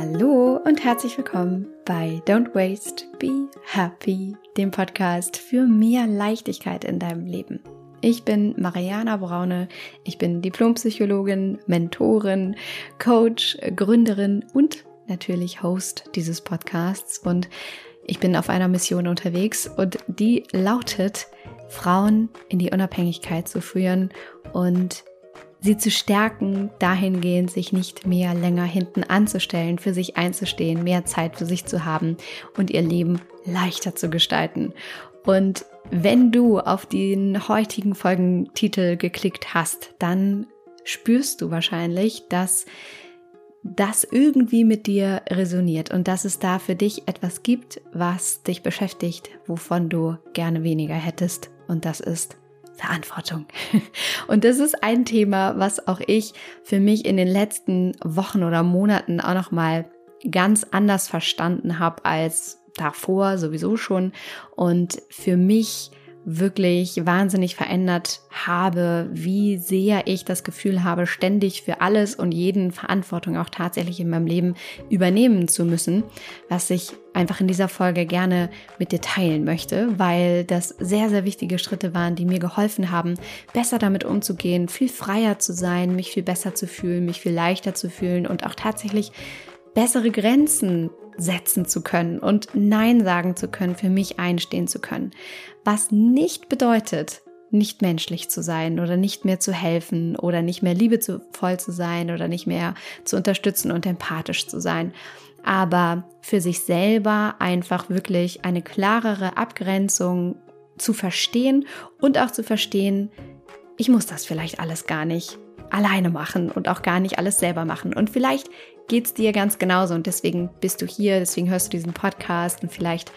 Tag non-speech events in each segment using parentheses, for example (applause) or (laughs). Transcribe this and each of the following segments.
Hallo und herzlich willkommen bei Don't Waste, Be Happy, dem Podcast für mehr Leichtigkeit in deinem Leben. Ich bin Mariana Braune, ich bin Diplompsychologin, Mentorin, Coach, Gründerin und natürlich Host dieses Podcasts und ich bin auf einer Mission unterwegs und die lautet, Frauen in die Unabhängigkeit zu führen und sie zu stärken, dahingehend sich nicht mehr länger hinten anzustellen, für sich einzustehen, mehr Zeit für sich zu haben und ihr Leben leichter zu gestalten. Und wenn du auf den heutigen Folgentitel geklickt hast, dann spürst du wahrscheinlich, dass das irgendwie mit dir resoniert und dass es da für dich etwas gibt, was dich beschäftigt, wovon du gerne weniger hättest. Und das ist Verantwortung. (laughs) Und das ist ein Thema, was auch ich für mich in den letzten Wochen oder Monaten auch noch mal ganz anders verstanden habe als davor sowieso schon und für mich wirklich wahnsinnig verändert habe, wie sehr ich das Gefühl habe, ständig für alles und jeden Verantwortung auch tatsächlich in meinem Leben übernehmen zu müssen, was ich einfach in dieser Folge gerne mit dir teilen möchte, weil das sehr, sehr wichtige Schritte waren, die mir geholfen haben, besser damit umzugehen, viel freier zu sein, mich viel besser zu fühlen, mich viel leichter zu fühlen und auch tatsächlich bessere Grenzen setzen zu können und Nein sagen zu können, für mich einstehen zu können. Was nicht bedeutet, nicht menschlich zu sein oder nicht mehr zu helfen oder nicht mehr liebevoll zu sein oder nicht mehr zu unterstützen und empathisch zu sein. Aber für sich selber einfach wirklich eine klarere Abgrenzung zu verstehen und auch zu verstehen, ich muss das vielleicht alles gar nicht alleine machen und auch gar nicht alles selber machen. Und vielleicht geht es dir ganz genauso und deswegen bist du hier, deswegen hörst du diesen Podcast und vielleicht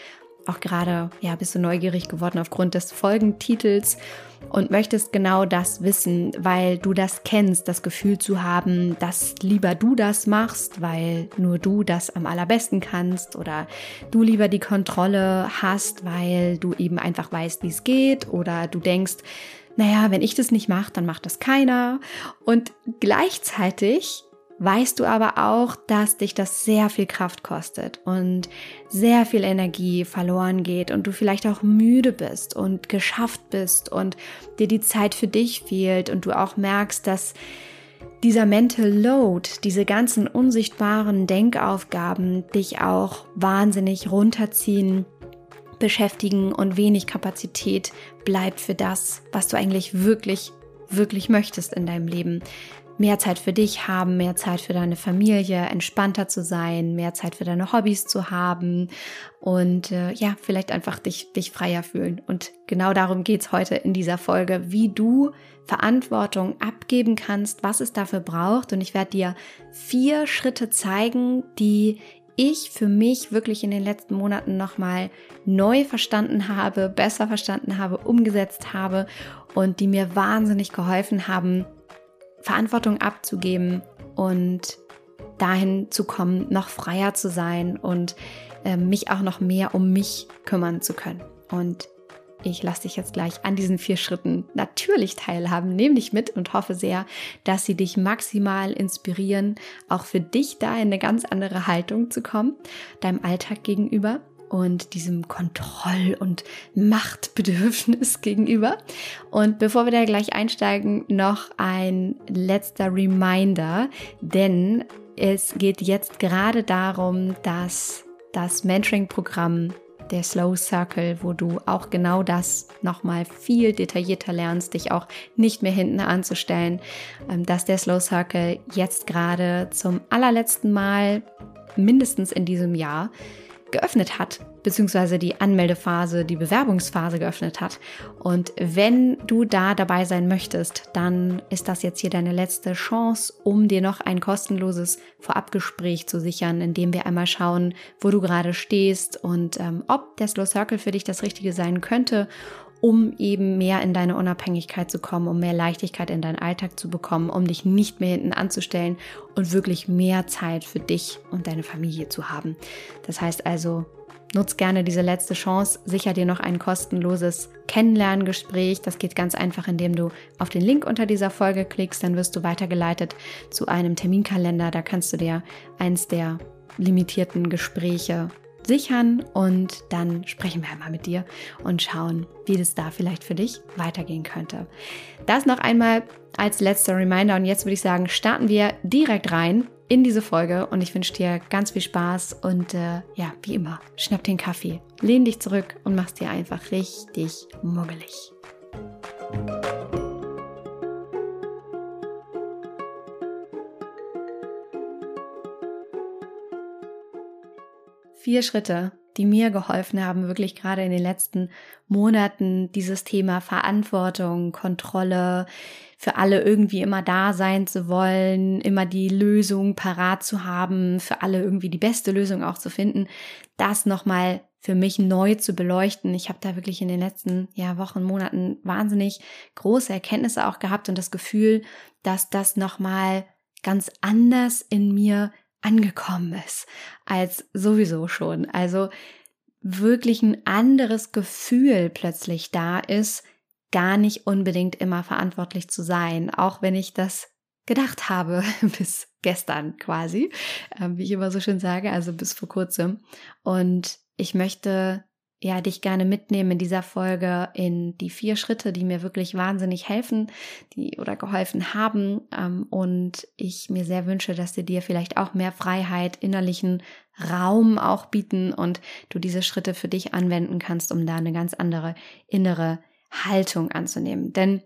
auch gerade, ja, bist du neugierig geworden aufgrund des Folgentitels und möchtest genau das wissen, weil du das kennst, das Gefühl zu haben, dass lieber du das machst, weil nur du das am allerbesten kannst oder du lieber die Kontrolle hast, weil du eben einfach weißt, wie es geht oder du denkst, naja, wenn ich das nicht mache, dann macht das keiner. Und gleichzeitig weißt du aber auch, dass dich das sehr viel Kraft kostet und sehr viel Energie verloren geht und du vielleicht auch müde bist und geschafft bist und dir die Zeit für dich fehlt und du auch merkst, dass dieser Mental Load, diese ganzen unsichtbaren Denkaufgaben dich auch wahnsinnig runterziehen, beschäftigen und wenig Kapazität bleibt für das, was du eigentlich wirklich wirklich möchtest in deinem Leben mehr Zeit für dich haben, mehr Zeit für deine Familie, entspannter zu sein, mehr Zeit für deine Hobbys zu haben und äh, ja, vielleicht einfach dich, dich freier fühlen. Und genau darum geht's heute in dieser Folge, wie du Verantwortung abgeben kannst, was es dafür braucht. Und ich werde dir vier Schritte zeigen, die ich für mich wirklich in den letzten Monaten nochmal neu verstanden habe, besser verstanden habe, umgesetzt habe und die mir wahnsinnig geholfen haben, Verantwortung abzugeben und dahin zu kommen, noch freier zu sein und äh, mich auch noch mehr um mich kümmern zu können. Und ich lasse dich jetzt gleich an diesen vier Schritten natürlich teilhaben, nehme dich mit und hoffe sehr, dass sie dich maximal inspirieren, auch für dich da in eine ganz andere Haltung zu kommen, deinem Alltag gegenüber und diesem Kontroll- und Machtbedürfnis (laughs) gegenüber. Und bevor wir da gleich einsteigen, noch ein letzter Reminder, denn es geht jetzt gerade darum, dass das Mentoring-Programm der Slow Circle, wo du auch genau das nochmal viel detaillierter lernst, dich auch nicht mehr hinten anzustellen, ähm, dass der Slow Circle jetzt gerade zum allerletzten Mal mindestens in diesem Jahr geöffnet hat, beziehungsweise die Anmeldephase, die Bewerbungsphase geöffnet hat. Und wenn du da dabei sein möchtest, dann ist das jetzt hier deine letzte Chance, um dir noch ein kostenloses Vorabgespräch zu sichern, indem wir einmal schauen, wo du gerade stehst und ähm, ob der Slow Circle für dich das Richtige sein könnte um eben mehr in deine Unabhängigkeit zu kommen, um mehr Leichtigkeit in deinen Alltag zu bekommen, um dich nicht mehr hinten anzustellen und wirklich mehr Zeit für dich und deine Familie zu haben. Das heißt also, nutz gerne diese letzte Chance, sicher dir noch ein kostenloses Kennenlerngespräch. Das geht ganz einfach, indem du auf den Link unter dieser Folge klickst, dann wirst du weitergeleitet zu einem Terminkalender. Da kannst du dir eins der limitierten Gespräche sichern und dann sprechen wir einmal mit dir und schauen, wie das da vielleicht für dich weitergehen könnte. Das noch einmal als letzter Reminder und jetzt würde ich sagen, starten wir direkt rein in diese Folge und ich wünsche dir ganz viel Spaß und äh, ja, wie immer, schnapp den Kaffee, lehn dich zurück und mach's dir einfach richtig muggelig. Vier Schritte, die mir geholfen haben, wirklich gerade in den letzten Monaten dieses Thema Verantwortung, Kontrolle, für alle irgendwie immer da sein zu wollen, immer die Lösung parat zu haben, für alle irgendwie die beste Lösung auch zu finden, das nochmal für mich neu zu beleuchten. Ich habe da wirklich in den letzten ja, Wochen, Monaten wahnsinnig große Erkenntnisse auch gehabt und das Gefühl, dass das nochmal ganz anders in mir angekommen ist als sowieso schon. Also wirklich ein anderes Gefühl plötzlich da ist, gar nicht unbedingt immer verantwortlich zu sein, auch wenn ich das gedacht habe (laughs) bis gestern quasi, äh, wie ich immer so schön sage, also bis vor kurzem. Und ich möchte ja dich gerne mitnehmen in dieser Folge in die vier Schritte, die mir wirklich wahnsinnig helfen, die oder geholfen haben. Ähm, und ich mir sehr wünsche, dass sie dir vielleicht auch mehr Freiheit, innerlichen Raum auch bieten und du diese Schritte für dich anwenden kannst, um da eine ganz andere innere Haltung anzunehmen. Denn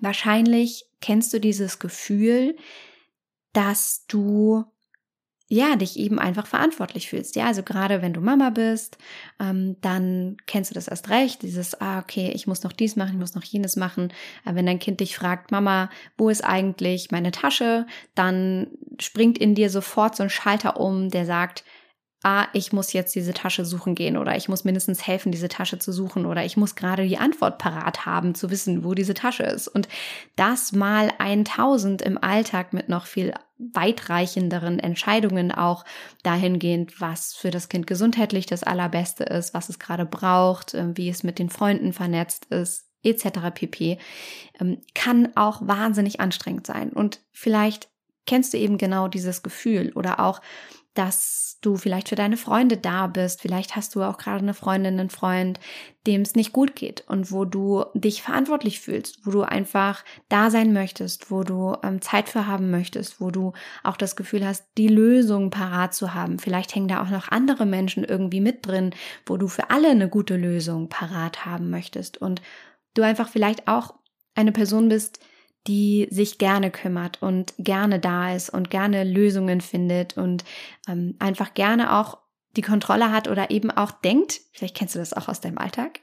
wahrscheinlich kennst du dieses Gefühl, dass du ja, dich eben einfach verantwortlich fühlst. Ja, also gerade wenn du Mama bist, ähm, dann kennst du das erst recht, dieses, ah, okay, ich muss noch dies machen, ich muss noch jenes machen. Aber wenn dein Kind dich fragt, Mama, wo ist eigentlich meine Tasche, dann springt in dir sofort so ein Schalter um, der sagt, ah, ich muss jetzt diese Tasche suchen gehen oder ich muss mindestens helfen, diese Tasche zu suchen oder ich muss gerade die Antwort parat haben, zu wissen, wo diese Tasche ist. Und das mal 1000 im Alltag mit noch viel weitreichenderen Entscheidungen auch dahingehend, was für das Kind gesundheitlich das Allerbeste ist, was es gerade braucht, äh, wie es mit den Freunden vernetzt ist, etc. pp. Ähm, kann auch wahnsinnig anstrengend sein. Und vielleicht kennst du eben genau dieses Gefühl oder auch dass du vielleicht für deine Freunde da bist. Vielleicht hast du auch gerade eine Freundin, einen Freund, dem es nicht gut geht und wo du dich verantwortlich fühlst, wo du einfach da sein möchtest, wo du ähm, Zeit für haben möchtest, wo du auch das Gefühl hast, die Lösung parat zu haben. Vielleicht hängen da auch noch andere Menschen irgendwie mit drin, wo du für alle eine gute Lösung parat haben möchtest und du einfach vielleicht auch eine Person bist, die sich gerne kümmert und gerne da ist und gerne Lösungen findet und ähm, einfach gerne auch die Kontrolle hat oder eben auch denkt, vielleicht kennst du das auch aus deinem Alltag,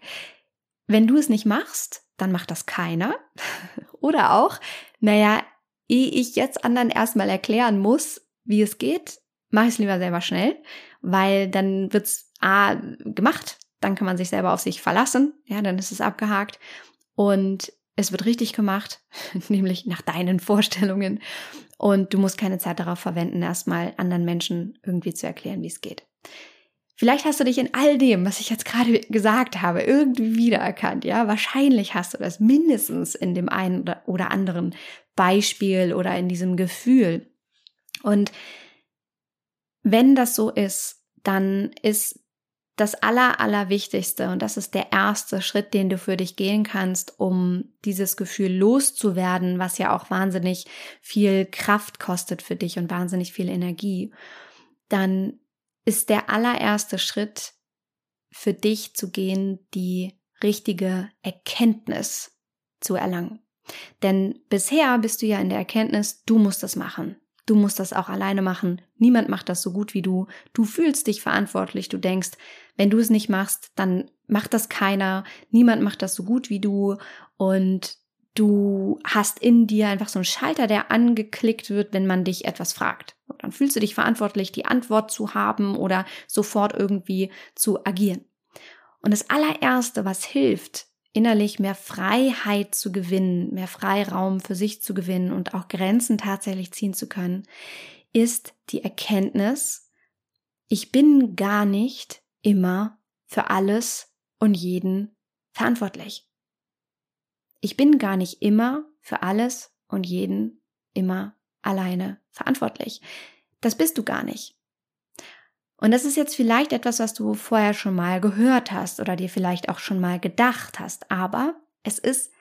wenn du es nicht machst, dann macht das keiner. (laughs) oder auch, naja, ehe ich jetzt anderen erstmal erklären muss, wie es geht, mache ich es lieber selber schnell, weil dann wird's A gemacht, dann kann man sich selber auf sich verlassen, ja, dann ist es abgehakt. Und es wird richtig gemacht, (laughs) nämlich nach deinen Vorstellungen. Und du musst keine Zeit darauf verwenden, erstmal anderen Menschen irgendwie zu erklären, wie es geht. Vielleicht hast du dich in all dem, was ich jetzt gerade gesagt habe, irgendwie wiedererkannt. Ja, wahrscheinlich hast du das mindestens in dem einen oder anderen Beispiel oder in diesem Gefühl. Und wenn das so ist, dann ist das Aller, Allerwichtigste, und das ist der erste Schritt, den du für dich gehen kannst, um dieses Gefühl loszuwerden, was ja auch wahnsinnig viel Kraft kostet für dich und wahnsinnig viel Energie, dann ist der allererste Schritt für dich zu gehen, die richtige Erkenntnis zu erlangen. Denn bisher bist du ja in der Erkenntnis, du musst das machen. Du musst das auch alleine machen. Niemand macht das so gut wie du. Du fühlst dich verantwortlich. Du denkst, wenn du es nicht machst, dann macht das keiner. Niemand macht das so gut wie du. Und du hast in dir einfach so einen Schalter, der angeklickt wird, wenn man dich etwas fragt. Und dann fühlst du dich verantwortlich, die Antwort zu haben oder sofort irgendwie zu agieren. Und das allererste, was hilft, innerlich mehr Freiheit zu gewinnen, mehr Freiraum für sich zu gewinnen und auch Grenzen tatsächlich ziehen zu können, ist die Erkenntnis, ich bin gar nicht immer für alles und jeden verantwortlich. Ich bin gar nicht immer für alles und jeden immer alleine verantwortlich. Das bist du gar nicht. Und das ist jetzt vielleicht etwas, was du vorher schon mal gehört hast oder dir vielleicht auch schon mal gedacht hast, aber es ist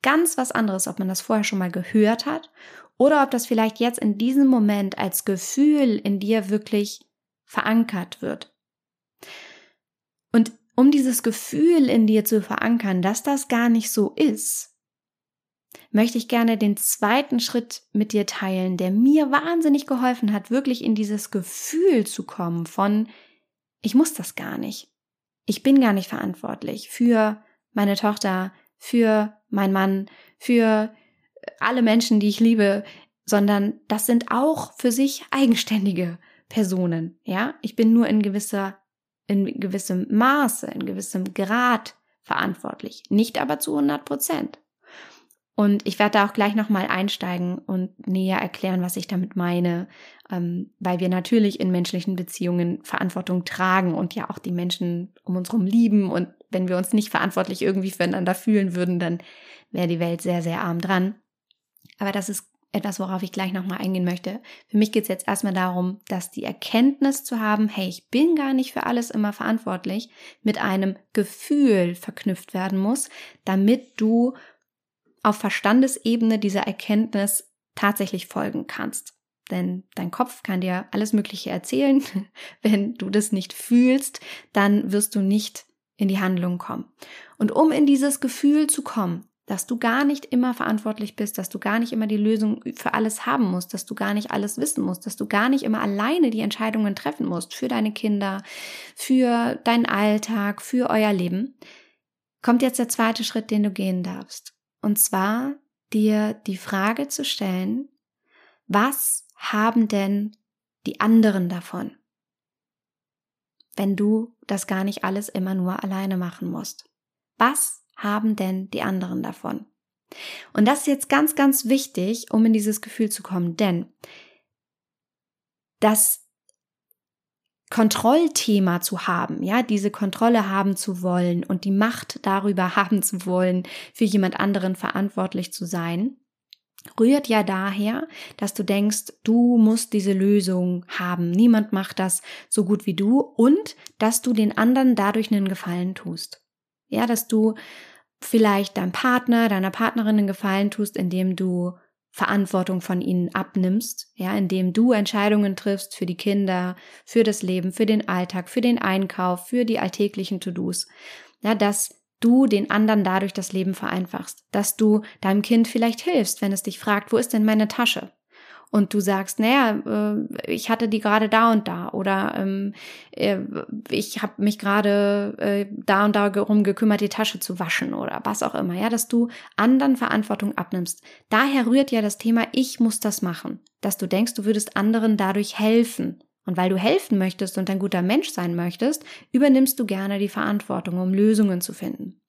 ganz was anderes, ob man das vorher schon mal gehört hat oder ob das vielleicht jetzt in diesem Moment als Gefühl in dir wirklich verankert wird. Und um dieses Gefühl in dir zu verankern, dass das gar nicht so ist, möchte ich gerne den zweiten Schritt mit dir teilen, der mir wahnsinnig geholfen hat, wirklich in dieses Gefühl zu kommen von, ich muss das gar nicht. Ich bin gar nicht verantwortlich für meine Tochter, für meinen Mann, für alle Menschen, die ich liebe, sondern das sind auch für sich eigenständige Personen. Ja, ich bin nur in gewisser, in gewissem Maße, in gewissem Grad verantwortlich, nicht aber zu 100 Prozent. Und ich werde da auch gleich nochmal einsteigen und näher erklären, was ich damit meine, ähm, weil wir natürlich in menschlichen Beziehungen Verantwortung tragen und ja auch die Menschen um uns herum lieben. Und wenn wir uns nicht verantwortlich irgendwie füreinander fühlen würden, dann wäre die Welt sehr, sehr arm dran. Aber das ist etwas, worauf ich gleich nochmal eingehen möchte. Für mich geht es jetzt erstmal darum, dass die Erkenntnis zu haben, hey, ich bin gar nicht für alles immer verantwortlich, mit einem Gefühl verknüpft werden muss, damit du auf Verstandesebene dieser Erkenntnis tatsächlich folgen kannst. Denn dein Kopf kann dir alles Mögliche erzählen. (laughs) Wenn du das nicht fühlst, dann wirst du nicht in die Handlung kommen. Und um in dieses Gefühl zu kommen, dass du gar nicht immer verantwortlich bist, dass du gar nicht immer die Lösung für alles haben musst, dass du gar nicht alles wissen musst, dass du gar nicht immer alleine die Entscheidungen treffen musst für deine Kinder, für deinen Alltag, für euer Leben, kommt jetzt der zweite Schritt, den du gehen darfst. Und zwar dir die Frage zu stellen, was haben denn die anderen davon? Wenn du das gar nicht alles immer nur alleine machen musst. Was haben denn die anderen davon? Und das ist jetzt ganz, ganz wichtig, um in dieses Gefühl zu kommen, denn das Kontrollthema zu haben, ja, diese Kontrolle haben zu wollen und die Macht darüber (laughs) haben zu wollen, für jemand anderen verantwortlich zu sein, rührt ja daher, dass du denkst, du musst diese Lösung haben. Niemand macht das so gut wie du und dass du den anderen dadurch einen Gefallen tust. Ja, dass du vielleicht deinem Partner, deiner Partnerin einen Gefallen tust, indem du Verantwortung von ihnen abnimmst, ja, indem du Entscheidungen triffst für die Kinder, für das Leben, für den Alltag, für den Einkauf, für die alltäglichen To-Dos, ja, dass du den anderen dadurch das Leben vereinfachst, dass du deinem Kind vielleicht hilfst, wenn es dich fragt, wo ist denn meine Tasche? Und du sagst, naja, äh, ich hatte die gerade da und da oder ähm, äh, ich habe mich gerade äh, da und da darum gekümmert, die Tasche zu waschen oder was auch immer, ja, dass du anderen Verantwortung abnimmst. Daher rührt ja das Thema, ich muss das machen, dass du denkst, du würdest anderen dadurch helfen. Und weil du helfen möchtest und ein guter Mensch sein möchtest, übernimmst du gerne die Verantwortung, um Lösungen zu finden.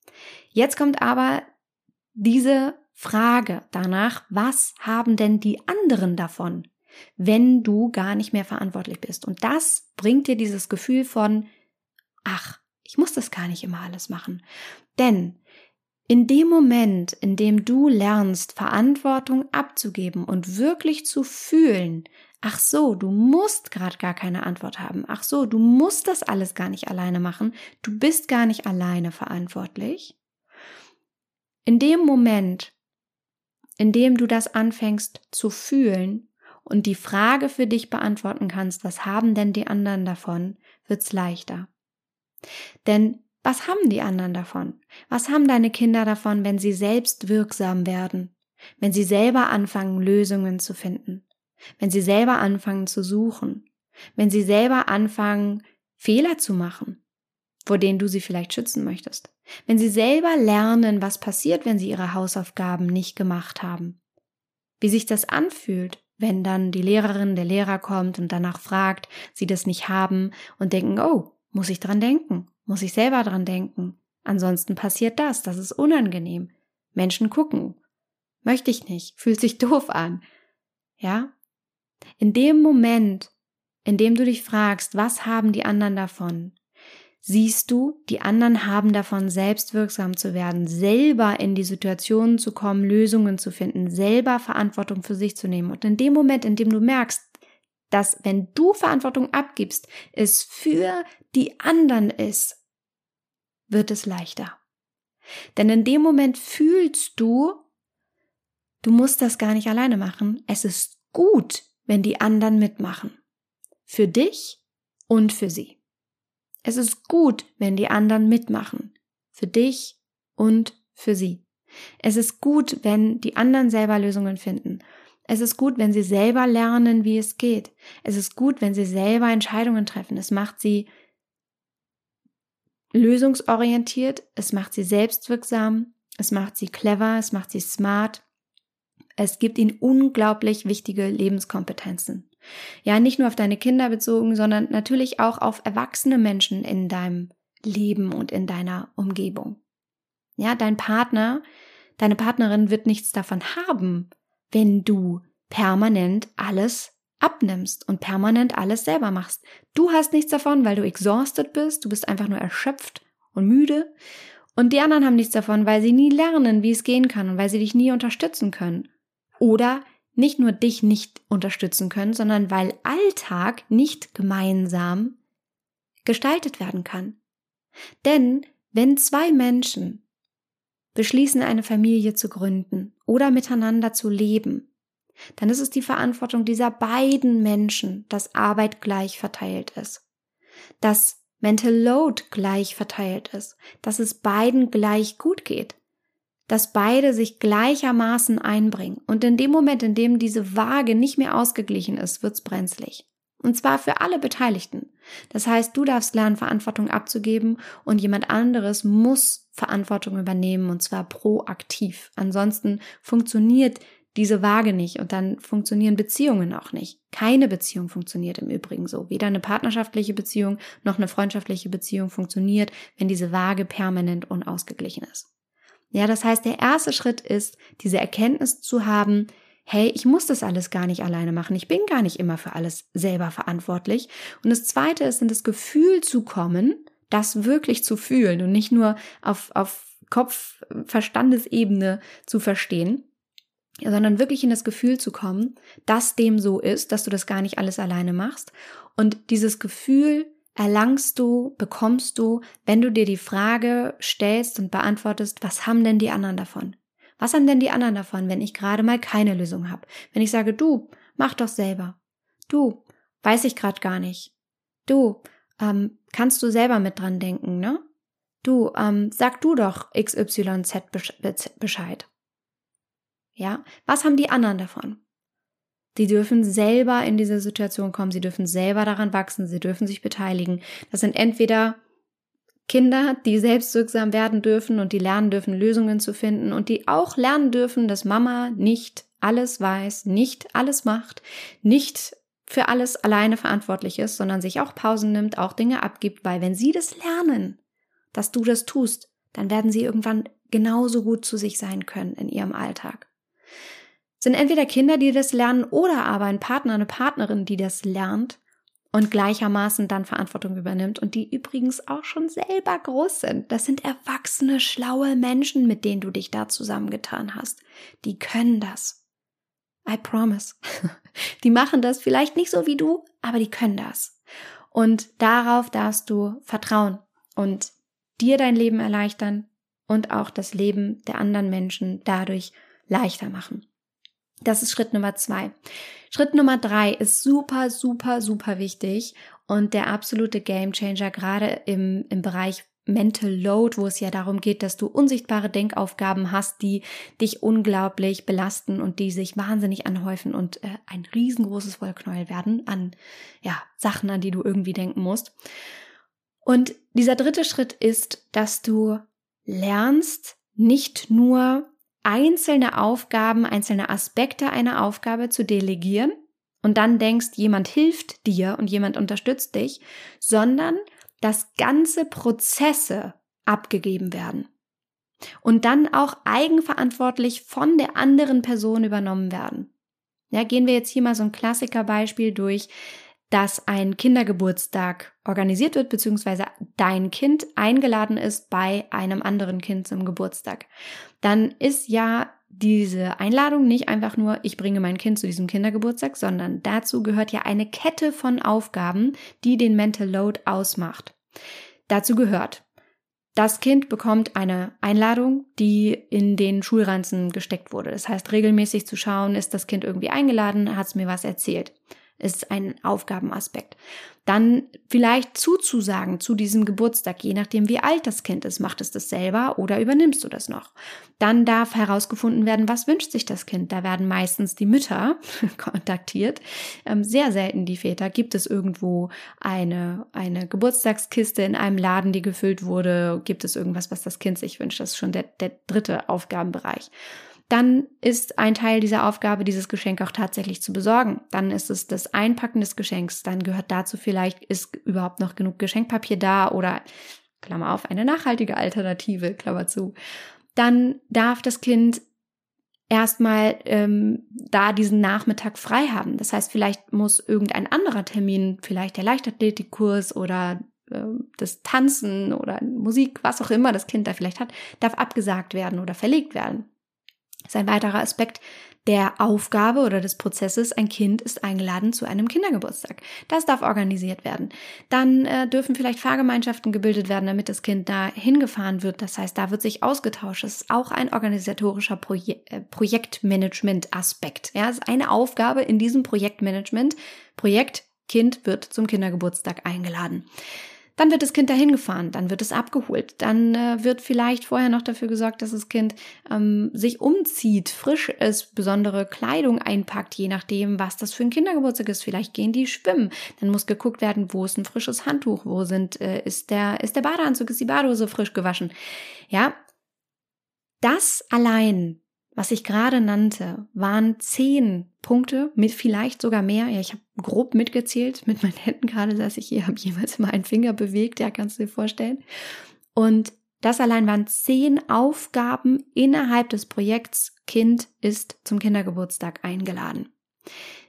Jetzt kommt aber diese Frage danach, was haben denn die anderen davon, wenn du gar nicht mehr verantwortlich bist? Und das bringt dir dieses Gefühl von, ach, ich muss das gar nicht immer alles machen. Denn in dem Moment, in dem du lernst, Verantwortung abzugeben und wirklich zu fühlen, ach so, du musst gerade gar keine Antwort haben, ach so, du musst das alles gar nicht alleine machen, du bist gar nicht alleine verantwortlich. In dem Moment indem du das anfängst zu fühlen und die Frage für dich beantworten kannst, was haben denn die anderen davon, wird's leichter. Denn was haben die anderen davon? Was haben deine Kinder davon, wenn sie selbst wirksam werden? Wenn sie selber anfangen, Lösungen zu finden? Wenn sie selber anfangen zu suchen? Wenn sie selber anfangen, Fehler zu machen? Vor denen du sie vielleicht schützen möchtest. Wenn sie selber lernen, was passiert, wenn sie ihre Hausaufgaben nicht gemacht haben. Wie sich das anfühlt, wenn dann die Lehrerin, der Lehrer kommt und danach fragt, sie das nicht haben und denken, oh, muss ich dran denken? Muss ich selber dran denken? Ansonsten passiert das, das ist unangenehm. Menschen gucken. Möchte ich nicht, fühlt sich doof an. Ja? In dem Moment, in dem du dich fragst, was haben die anderen davon? Siehst du, die anderen haben davon, selbst wirksam zu werden, selber in die Situation zu kommen, Lösungen zu finden, selber Verantwortung für sich zu nehmen. Und in dem Moment, in dem du merkst, dass wenn du Verantwortung abgibst, es für die anderen ist, wird es leichter. Denn in dem Moment fühlst du, du musst das gar nicht alleine machen. Es ist gut, wenn die anderen mitmachen. Für dich und für sie. Es ist gut, wenn die anderen mitmachen. Für dich und für sie. Es ist gut, wenn die anderen selber Lösungen finden. Es ist gut, wenn sie selber lernen, wie es geht. Es ist gut, wenn sie selber Entscheidungen treffen. Es macht sie lösungsorientiert, es macht sie selbstwirksam, es macht sie clever, es macht sie smart. Es gibt ihnen unglaublich wichtige Lebenskompetenzen. Ja, nicht nur auf deine Kinder bezogen, sondern natürlich auch auf erwachsene Menschen in deinem Leben und in deiner Umgebung. Ja, dein Partner, deine Partnerin wird nichts davon haben, wenn du permanent alles abnimmst und permanent alles selber machst. Du hast nichts davon, weil du exhausted bist, du bist einfach nur erschöpft und müde. Und die anderen haben nichts davon, weil sie nie lernen, wie es gehen kann und weil sie dich nie unterstützen können. Oder nicht nur dich nicht unterstützen können, sondern weil Alltag nicht gemeinsam gestaltet werden kann. Denn wenn zwei Menschen beschließen, eine Familie zu gründen oder miteinander zu leben, dann ist es die Verantwortung dieser beiden Menschen, dass Arbeit gleich verteilt ist, dass Mental Load gleich verteilt ist, dass es beiden gleich gut geht, dass beide sich gleichermaßen einbringen. Und in dem Moment, in dem diese Waage nicht mehr ausgeglichen ist, wird's brenzlig. Und zwar für alle Beteiligten. Das heißt, du darfst lernen, Verantwortung abzugeben und jemand anderes muss Verantwortung übernehmen und zwar proaktiv. Ansonsten funktioniert diese Waage nicht und dann funktionieren Beziehungen auch nicht. Keine Beziehung funktioniert im Übrigen so. Weder eine partnerschaftliche Beziehung noch eine freundschaftliche Beziehung funktioniert, wenn diese Waage permanent unausgeglichen ist. Ja, das heißt, der erste Schritt ist, diese Erkenntnis zu haben, hey, ich muss das alles gar nicht alleine machen. Ich bin gar nicht immer für alles selber verantwortlich. Und das zweite ist, in das Gefühl zu kommen, das wirklich zu fühlen und nicht nur auf, auf Kopf-Verstandesebene zu verstehen, sondern wirklich in das Gefühl zu kommen, dass dem so ist, dass du das gar nicht alles alleine machst. Und dieses Gefühl erlangst du, bekommst du, wenn du dir die Frage stellst und beantwortest, was haben denn die anderen davon? Was haben denn die anderen davon, wenn ich gerade mal keine Lösung habe? Wenn ich sage, du, mach doch selber. Du, weiß ich gerade gar nicht. Du, ähm, kannst du selber mit dran denken, ne? Du, ähm, sag du doch XYZ Bescheid. Ja, was haben die anderen davon? Die dürfen selber in diese Situation kommen, sie dürfen selber daran wachsen, sie dürfen sich beteiligen. Das sind entweder Kinder, die selbstwirksam werden dürfen und die lernen dürfen, Lösungen zu finden und die auch lernen dürfen, dass Mama nicht alles weiß, nicht alles macht, nicht für alles alleine verantwortlich ist, sondern sich auch Pausen nimmt, auch Dinge abgibt, weil wenn sie das lernen, dass du das tust, dann werden sie irgendwann genauso gut zu sich sein können in ihrem Alltag sind entweder Kinder, die das lernen oder aber ein Partner, eine Partnerin, die das lernt und gleichermaßen dann Verantwortung übernimmt und die übrigens auch schon selber groß sind. Das sind erwachsene, schlaue Menschen, mit denen du dich da zusammengetan hast. Die können das. I promise. (laughs) Die machen das vielleicht nicht so wie du, aber die können das. Und darauf darfst du vertrauen und dir dein Leben erleichtern und auch das Leben der anderen Menschen dadurch leichter machen. Das ist Schritt Nummer zwei. Schritt Nummer drei ist super, super, super wichtig und der absolute Gamechanger gerade im, im Bereich Mental Load, wo es ja darum geht, dass du unsichtbare Denkaufgaben hast, die dich unglaublich belasten und die sich wahnsinnig anhäufen und äh, ein riesengroßes Wollknäuel werden an ja, Sachen, an die du irgendwie denken musst. Und dieser dritte Schritt ist, dass du lernst, nicht nur einzelne Aufgaben, einzelne Aspekte einer Aufgabe zu delegieren und dann denkst, jemand hilft dir und jemand unterstützt dich, sondern dass ganze Prozesse abgegeben werden und dann auch eigenverantwortlich von der anderen Person übernommen werden. Ja, gehen wir jetzt hier mal so ein Klassikerbeispiel durch dass ein Kindergeburtstag organisiert wird, beziehungsweise dein Kind eingeladen ist bei einem anderen Kind zum Geburtstag, dann ist ja diese Einladung nicht einfach nur, ich bringe mein Kind zu diesem Kindergeburtstag, sondern dazu gehört ja eine Kette von Aufgaben, die den Mental Load ausmacht. Dazu gehört, das Kind bekommt eine Einladung, die in den Schulranzen gesteckt wurde. Das heißt, regelmäßig zu schauen, ist das Kind irgendwie eingeladen, hat es mir was erzählt ist ein Aufgabenaspekt. Dann vielleicht zuzusagen zu diesem Geburtstag, je nachdem wie alt das Kind ist. Macht es das selber oder übernimmst du das noch? Dann darf herausgefunden werden, was wünscht sich das Kind. Da werden meistens die Mütter (laughs) kontaktiert, ähm, sehr selten die Väter. Gibt es irgendwo eine, eine Geburtstagskiste in einem Laden, die gefüllt wurde? Gibt es irgendwas, was das Kind sich wünscht? Das ist schon der, der dritte Aufgabenbereich dann ist ein Teil dieser Aufgabe, dieses Geschenk auch tatsächlich zu besorgen. Dann ist es das Einpacken des Geschenks. Dann gehört dazu vielleicht, ist überhaupt noch genug Geschenkpapier da oder, Klammer auf, eine nachhaltige Alternative, Klammer zu. Dann darf das Kind erstmal ähm, da diesen Nachmittag frei haben. Das heißt, vielleicht muss irgendein anderer Termin, vielleicht der Leichtathletikkurs oder äh, das Tanzen oder Musik, was auch immer das Kind da vielleicht hat, darf abgesagt werden oder verlegt werden. Ist ein weiterer Aspekt der Aufgabe oder des Prozesses. Ein Kind ist eingeladen zu einem Kindergeburtstag. Das darf organisiert werden. Dann äh, dürfen vielleicht Fahrgemeinschaften gebildet werden, damit das Kind da hingefahren wird. Das heißt, da wird sich ausgetauscht. Das ist auch ein organisatorischer Proje äh, Projektmanagement-Aspekt. Ja, ist eine Aufgabe in diesem Projektmanagement. Projekt Kind wird zum Kindergeburtstag eingeladen. Dann wird das Kind dahin gefahren, dann wird es abgeholt, dann äh, wird vielleicht vorher noch dafür gesorgt, dass das Kind ähm, sich umzieht, frisch ist, besondere Kleidung einpackt, je nachdem, was das für ein Kindergeburtstag ist. Vielleicht gehen die schwimmen, dann muss geguckt werden, wo ist ein frisches Handtuch, wo sind äh, ist der ist der Badeanzug, ist die Badehose frisch gewaschen. Ja, das allein was ich gerade nannte, waren zehn Punkte, mit vielleicht sogar mehr. Ja, ich habe grob mitgezählt. Mit meinen Händen gerade saß ich hier, habe jeweils mal einen Finger bewegt. Ja, kannst du dir vorstellen. Und das allein waren zehn Aufgaben innerhalb des Projekts Kind ist zum Kindergeburtstag eingeladen.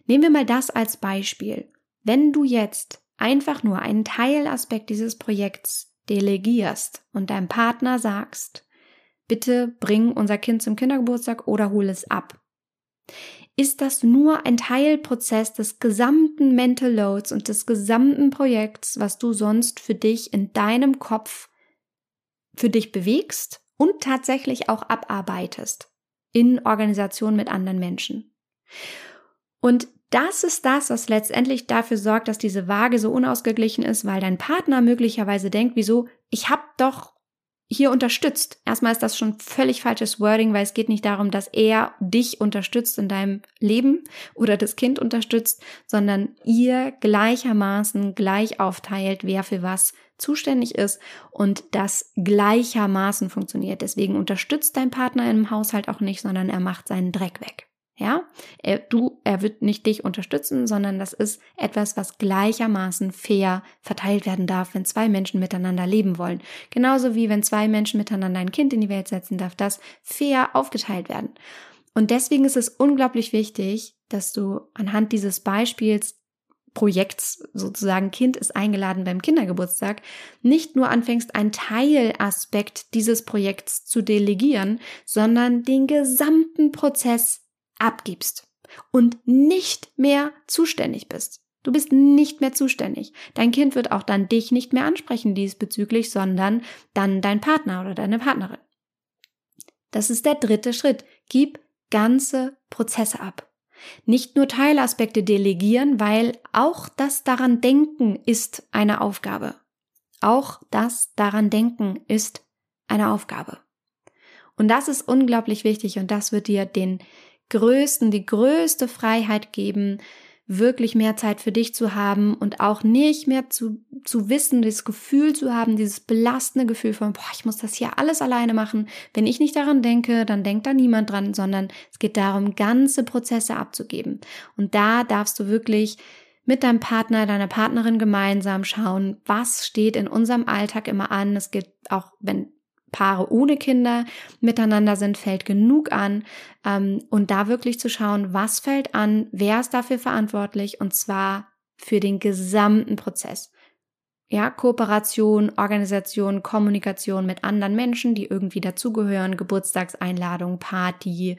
Nehmen wir mal das als Beispiel. Wenn du jetzt einfach nur einen Teilaspekt dieses Projekts delegierst und deinem Partner sagst, bitte bring unser Kind zum Kindergeburtstag oder hol es ab. Ist das nur ein Teilprozess des gesamten Mental Loads und des gesamten Projekts, was du sonst für dich in deinem Kopf für dich bewegst und tatsächlich auch abarbeitest in Organisation mit anderen Menschen. Und das ist das, was letztendlich dafür sorgt, dass diese Waage so unausgeglichen ist, weil dein Partner möglicherweise denkt, wieso, ich habe doch hier unterstützt. Erstmal ist das schon völlig falsches Wording, weil es geht nicht darum, dass er dich unterstützt in deinem Leben oder das Kind unterstützt, sondern ihr gleichermaßen gleich aufteilt, wer für was zuständig ist und das gleichermaßen funktioniert. Deswegen unterstützt dein Partner im Haushalt auch nicht, sondern er macht seinen Dreck weg. Ja, er, du, er wird nicht dich unterstützen, sondern das ist etwas, was gleichermaßen fair verteilt werden darf, wenn zwei Menschen miteinander leben wollen. Genauso wie wenn zwei Menschen miteinander ein Kind in die Welt setzen, darf das fair aufgeteilt werden. Und deswegen ist es unglaublich wichtig, dass du anhand dieses Beispiels Projekts sozusagen Kind ist eingeladen beim Kindergeburtstag, nicht nur anfängst, einen Teilaspekt dieses Projekts zu delegieren, sondern den gesamten Prozess abgibst und nicht mehr zuständig bist. Du bist nicht mehr zuständig. Dein Kind wird auch dann dich nicht mehr ansprechen diesbezüglich, sondern dann dein Partner oder deine Partnerin. Das ist der dritte Schritt. Gib ganze Prozesse ab. Nicht nur Teilaspekte delegieren, weil auch das daran denken ist eine Aufgabe. Auch das daran denken ist eine Aufgabe. Und das ist unglaublich wichtig und das wird dir den größten, die größte Freiheit geben, wirklich mehr Zeit für dich zu haben und auch nicht mehr zu, zu wissen, das Gefühl zu haben, dieses belastende Gefühl von, boah, ich muss das hier alles alleine machen. Wenn ich nicht daran denke, dann denkt da niemand dran, sondern es geht darum, ganze Prozesse abzugeben. Und da darfst du wirklich mit deinem Partner, deiner Partnerin gemeinsam schauen, was steht in unserem Alltag immer an. Es geht auch, wenn Paare ohne Kinder miteinander sind, fällt genug an. Ähm, und da wirklich zu schauen, was fällt an, wer ist dafür verantwortlich und zwar für den gesamten Prozess. Ja, Kooperation, Organisation, Kommunikation mit anderen Menschen, die irgendwie dazugehören, Geburtstagseinladung, Party,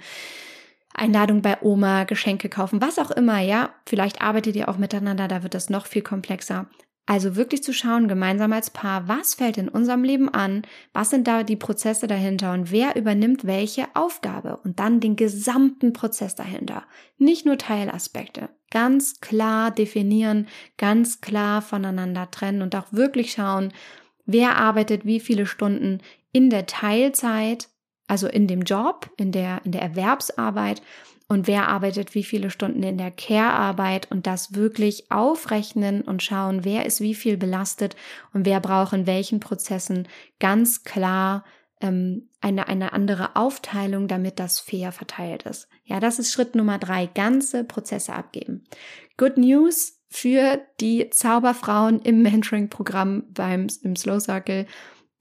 Einladung bei Oma, Geschenke kaufen, was auch immer, ja. Vielleicht arbeitet ihr auch miteinander, da wird das noch viel komplexer. Also wirklich zu schauen, gemeinsam als Paar, was fällt in unserem Leben an, was sind da die Prozesse dahinter und wer übernimmt welche Aufgabe und dann den gesamten Prozess dahinter. Nicht nur Teilaspekte. Ganz klar definieren, ganz klar voneinander trennen und auch wirklich schauen, wer arbeitet wie viele Stunden in der Teilzeit, also in dem Job, in der, in der Erwerbsarbeit und wer arbeitet wie viele Stunden in der Care-Arbeit und das wirklich aufrechnen und schauen, wer ist wie viel belastet und wer braucht in welchen Prozessen ganz klar ähm, eine, eine andere Aufteilung, damit das fair verteilt ist. Ja, das ist Schritt Nummer drei, ganze Prozesse abgeben. Good News für die Zauberfrauen im (laughs) Mentoring-Programm beim im Slow Circle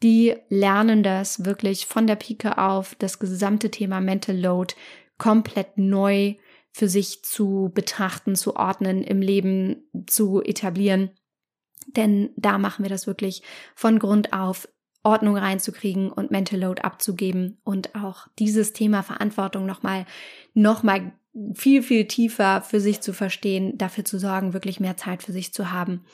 die lernen das wirklich von der Pike auf, das gesamte Thema Mental Load komplett neu für sich zu betrachten, zu ordnen, im Leben zu etablieren. Denn da machen wir das wirklich von Grund auf, Ordnung reinzukriegen und Mental Load abzugeben und auch dieses Thema Verantwortung nochmal, nochmal viel, viel tiefer für sich zu verstehen, dafür zu sorgen, wirklich mehr Zeit für sich zu haben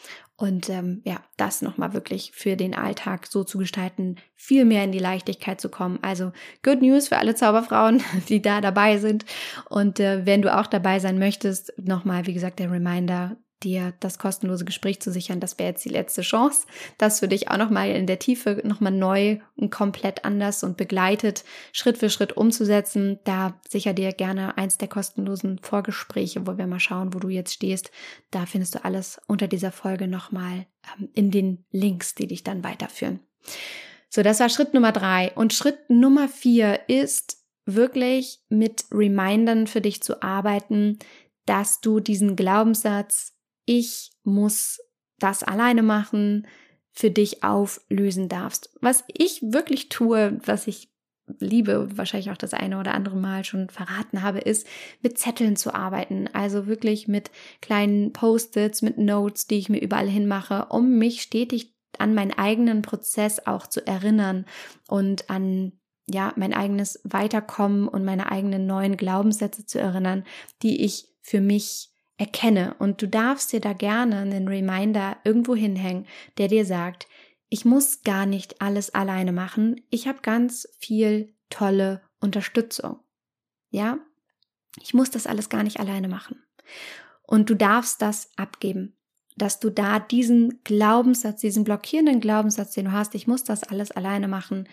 und ähm, ja, das nochmal wirklich für den Alltag so zu gestalten, viel mehr in die Leichtigkeit zu kommen. Also Good News für alle Zauberfrauen, (laughs) die da dabei sind. Und äh, wenn du auch dabei sein möchtest, nochmal, wie gesagt, der Reminder, dir das kostenlose Gespräch zu sichern, das wäre jetzt die letzte Chance, das für dich auch nochmal in der Tiefe nochmal neu und komplett anders und begleitet Schritt für Schritt umzusetzen. Da sicher dir gerne eins der kostenlosen Vorgespräche, wo wir mal schauen, wo du jetzt stehst. Da findest du alles unter dieser Folge nochmal ähm, in den Links, die dich dann weiterführen. So, das war Schritt Nummer drei. Und Schritt Nummer vier ist wirklich mit Remindern für dich zu arbeiten, dass du diesen Glaubenssatz ich muss das alleine machen, für dich auflösen darfst. Was ich wirklich tue, was ich liebe, wahrscheinlich auch das eine oder andere Mal schon verraten habe, ist mit Zetteln zu arbeiten. Also wirklich mit kleinen Post-its, mit Notes, die ich mir überall hinmache, um mich stetig an meinen eigenen Prozess auch zu erinnern und an ja, mein eigenes Weiterkommen und meine eigenen neuen Glaubenssätze zu erinnern, die ich für mich erkenne. Und du darfst dir da gerne einen Reminder irgendwo hinhängen, der dir sagt, ich muss gar nicht alles alleine machen. Ich habe ganz viel tolle Unterstützung. Ja, ich muss das alles gar nicht alleine machen. Und du darfst das abgeben, dass du da diesen Glaubenssatz, diesen blockierenden Glaubenssatz, den du hast, ich muss das alles alleine machen,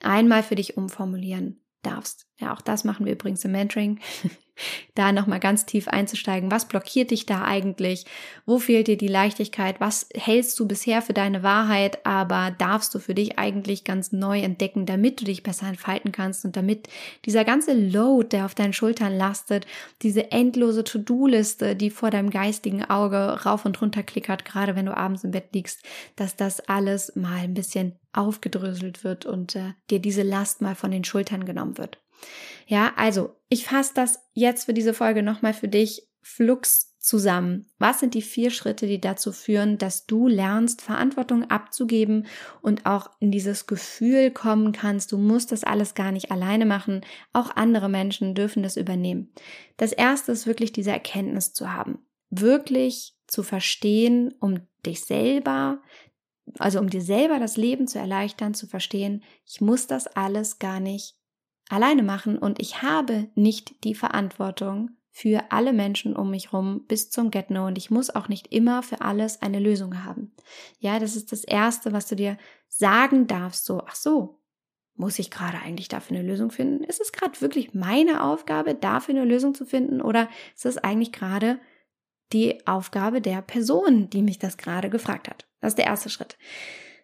einmal für dich umformulieren darfst. Ja, auch das machen wir übrigens im Mentoring. (laughs) da nochmal ganz tief einzusteigen. Was blockiert dich da eigentlich? Wo fehlt dir die Leichtigkeit? Was hältst du bisher für deine Wahrheit, aber darfst du für dich eigentlich ganz neu entdecken, damit du dich besser entfalten kannst und damit dieser ganze Load, der auf deinen Schultern lastet, diese endlose To-Do-Liste, die vor deinem geistigen Auge rauf und runter klickert, gerade wenn du abends im Bett liegst, dass das alles mal ein bisschen aufgedröselt wird und äh, dir diese Last mal von den Schultern genommen wird. Ja, also ich fasse das jetzt für diese Folge nochmal für dich flux zusammen. Was sind die vier Schritte, die dazu führen, dass du lernst, Verantwortung abzugeben und auch in dieses Gefühl kommen kannst, du musst das alles gar nicht alleine machen, auch andere Menschen dürfen das übernehmen. Das erste ist wirklich diese Erkenntnis zu haben, wirklich zu verstehen, um dich selber, also um dir selber das Leben zu erleichtern, zu verstehen, ich muss das alles gar nicht alleine machen und ich habe nicht die Verantwortung für alle Menschen um mich rum bis zum Get-No und ich muss auch nicht immer für alles eine Lösung haben. Ja, das ist das Erste, was du dir sagen darfst, so, ach so, muss ich gerade eigentlich dafür eine Lösung finden? Ist es gerade wirklich meine Aufgabe, dafür eine Lösung zu finden oder ist es eigentlich gerade die Aufgabe der Person, die mich das gerade gefragt hat? Das ist der erste Schritt.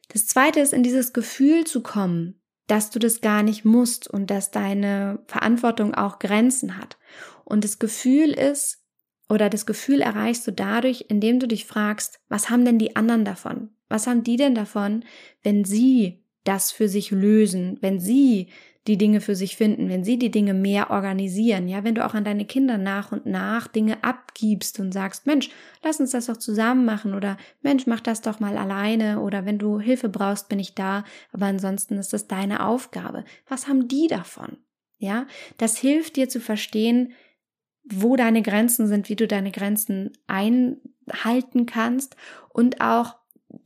Das zweite ist, in dieses Gefühl zu kommen, dass du das gar nicht musst und dass deine Verantwortung auch Grenzen hat. Und das Gefühl ist, oder das Gefühl erreichst du dadurch, indem du dich fragst, was haben denn die anderen davon? Was haben die denn davon, wenn sie das für sich lösen, wenn sie die Dinge für sich finden, wenn sie die Dinge mehr organisieren, ja, wenn du auch an deine Kinder nach und nach Dinge abgibst und sagst, Mensch, lass uns das doch zusammen machen oder Mensch, mach das doch mal alleine oder wenn du Hilfe brauchst, bin ich da, aber ansonsten ist das deine Aufgabe. Was haben die davon? Ja, das hilft dir zu verstehen, wo deine Grenzen sind, wie du deine Grenzen einhalten kannst und auch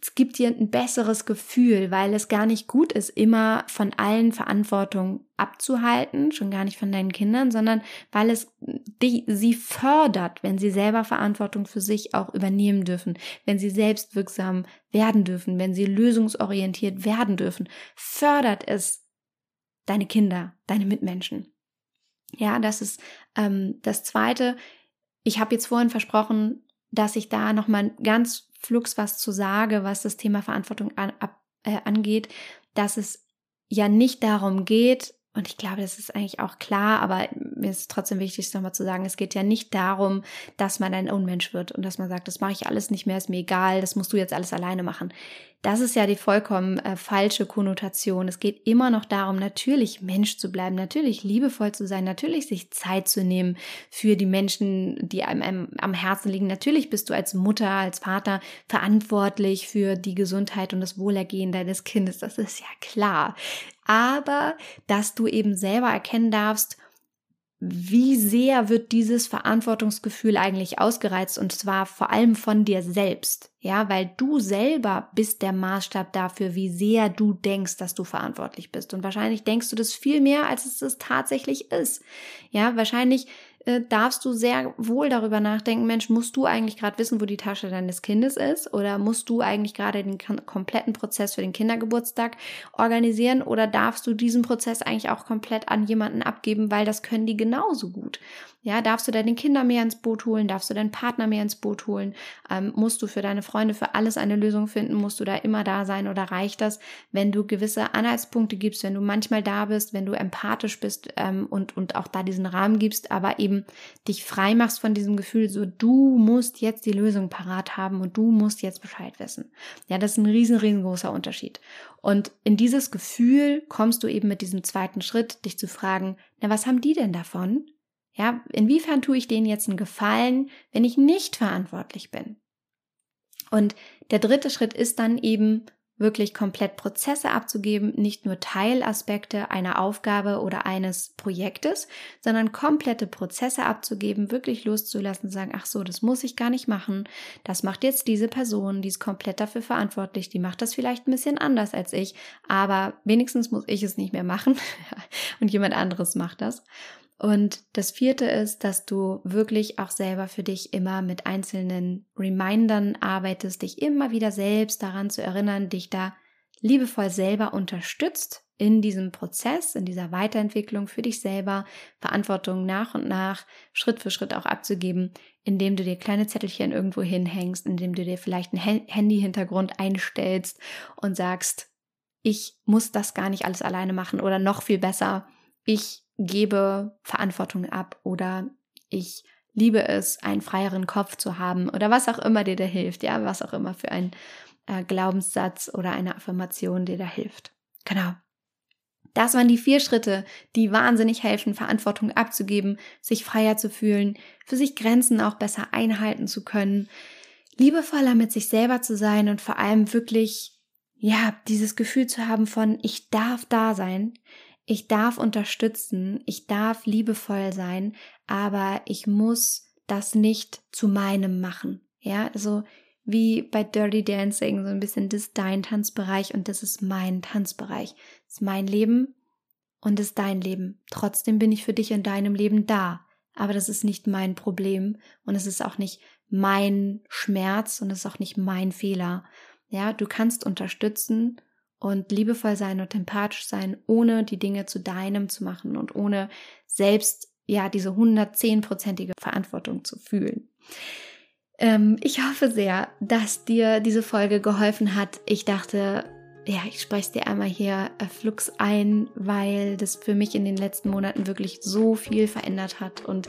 es gibt dir ein besseres Gefühl, weil es gar nicht gut ist, immer von allen Verantwortung abzuhalten, schon gar nicht von deinen Kindern, sondern weil es die, sie fördert, wenn sie selber Verantwortung für sich auch übernehmen dürfen, wenn sie selbstwirksam werden dürfen, wenn sie lösungsorientiert werden dürfen, fördert es deine Kinder, deine Mitmenschen. Ja, das ist ähm, das Zweite. Ich habe jetzt vorhin versprochen, dass ich da nochmal ganz flugs was zu sage, was das Thema Verantwortung an, ab, äh, angeht, dass es ja nicht darum geht, und ich glaube, das ist eigentlich auch klar, aber mir ist trotzdem wichtig, es nochmal zu sagen, es geht ja nicht darum, dass man ein Unmensch wird und dass man sagt, das mache ich alles nicht mehr, ist mir egal, das musst du jetzt alles alleine machen. Das ist ja die vollkommen äh, falsche Konnotation. Es geht immer noch darum, natürlich Mensch zu bleiben, natürlich liebevoll zu sein, natürlich sich Zeit zu nehmen für die Menschen, die einem, einem am Herzen liegen. Natürlich bist du als Mutter, als Vater verantwortlich für die Gesundheit und das Wohlergehen deines Kindes. Das ist ja klar. Aber, dass du eben selber erkennen darfst, wie sehr wird dieses Verantwortungsgefühl eigentlich ausgereizt und zwar vor allem von dir selbst, ja, weil du selber bist der Maßstab dafür, wie sehr du denkst, dass du verantwortlich bist. Und wahrscheinlich denkst du das viel mehr, als es es tatsächlich ist, ja, wahrscheinlich äh, darfst du sehr wohl darüber nachdenken, Mensch, musst du eigentlich gerade wissen, wo die Tasche deines Kindes ist? Oder musst du eigentlich gerade den kompletten Prozess für den Kindergeburtstag organisieren? Oder darfst du diesen Prozess eigentlich auch komplett an jemanden abgeben, weil das können die genauso gut? Ja, darfst du deine Kinder mehr ins Boot holen? Darfst du deinen Partner mehr ins Boot holen? Ähm, musst du für deine Freunde für alles eine Lösung finden? Musst du da immer da sein oder reicht das, wenn du gewisse Anhaltspunkte gibst, wenn du manchmal da bist, wenn du empathisch bist ähm, und, und auch da diesen Rahmen gibst, aber eben dich frei machst von diesem Gefühl, so du musst jetzt die Lösung parat haben und du musst jetzt Bescheid wissen. Ja, das ist ein riesen, riesengroßer Unterschied. Und in dieses Gefühl kommst du eben mit diesem zweiten Schritt, dich zu fragen, na, was haben die denn davon? Ja, inwiefern tue ich denen jetzt einen Gefallen, wenn ich nicht verantwortlich bin? Und der dritte Schritt ist dann eben wirklich komplett Prozesse abzugeben, nicht nur Teilaspekte einer Aufgabe oder eines Projektes, sondern komplette Prozesse abzugeben, wirklich loszulassen, sagen, ach so, das muss ich gar nicht machen, das macht jetzt diese Person, die ist komplett dafür verantwortlich, die macht das vielleicht ein bisschen anders als ich, aber wenigstens muss ich es nicht mehr machen (laughs) und jemand anderes macht das. Und das vierte ist, dass du wirklich auch selber für dich immer mit einzelnen Remindern arbeitest, dich immer wieder selbst daran zu erinnern, dich da liebevoll selber unterstützt in diesem Prozess, in dieser Weiterentwicklung für dich selber, Verantwortung nach und nach, Schritt für Schritt auch abzugeben, indem du dir kleine Zettelchen irgendwo hinhängst, indem du dir vielleicht einen Handy-Hintergrund einstellst und sagst, ich muss das gar nicht alles alleine machen oder noch viel besser, ich gebe Verantwortung ab oder ich liebe es, einen freieren Kopf zu haben oder was auch immer dir da hilft, ja, was auch immer für ein äh, Glaubenssatz oder eine Affirmation dir da hilft. Genau. Das waren die vier Schritte, die wahnsinnig helfen, Verantwortung abzugeben, sich freier zu fühlen, für sich Grenzen auch besser einhalten zu können, liebevoller mit sich selber zu sein und vor allem wirklich, ja, dieses Gefühl zu haben von, ich darf da sein, ich darf unterstützen, ich darf liebevoll sein, aber ich muss das nicht zu meinem machen. Ja, also wie bei Dirty Dancing, so ein bisschen das ist dein Tanzbereich und das ist mein Tanzbereich. Das ist mein Leben und das ist dein Leben. Trotzdem bin ich für dich in deinem Leben da. Aber das ist nicht mein Problem und es ist auch nicht mein Schmerz und es ist auch nicht mein Fehler. Ja, du kannst unterstützen und liebevoll sein und empathisch sein, ohne die Dinge zu deinem zu machen und ohne selbst ja diese 110-prozentige Verantwortung zu fühlen. Ähm, ich hoffe sehr, dass dir diese Folge geholfen hat. Ich dachte, ja, ich spreche es dir einmal hier äh, flux ein, weil das für mich in den letzten Monaten wirklich so viel verändert hat. Und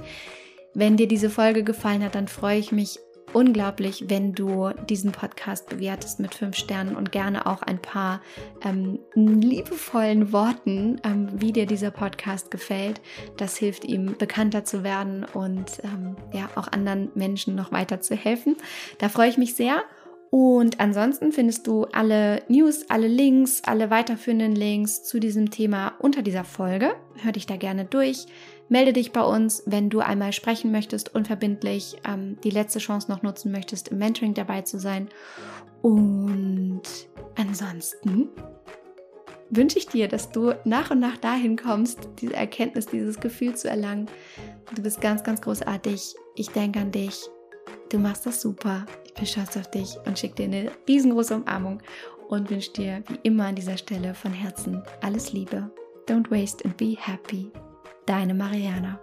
wenn dir diese Folge gefallen hat, dann freue ich mich unglaublich, wenn du diesen Podcast bewertest mit fünf Sternen und gerne auch ein paar ähm, liebevollen Worten, ähm, wie dir dieser Podcast gefällt. Das hilft ihm, bekannter zu werden und ähm, ja auch anderen Menschen noch weiter zu helfen. Da freue ich mich sehr. Und ansonsten findest du alle News, alle Links, alle weiterführenden Links zu diesem Thema unter dieser Folge. Hör dich da gerne durch. Melde dich bei uns, wenn du einmal sprechen möchtest, unverbindlich, ähm, die letzte Chance noch nutzen möchtest, im Mentoring dabei zu sein. Und ansonsten wünsche ich dir, dass du nach und nach dahin kommst, diese Erkenntnis, dieses Gefühl zu erlangen. Du bist ganz, ganz großartig. Ich denke an dich. Du machst das super. Ich bin stolz auf dich und schicke dir eine riesengroße Umarmung und wünsche dir wie immer an dieser Stelle von Herzen alles Liebe. Don't waste and be happy deine Mariana.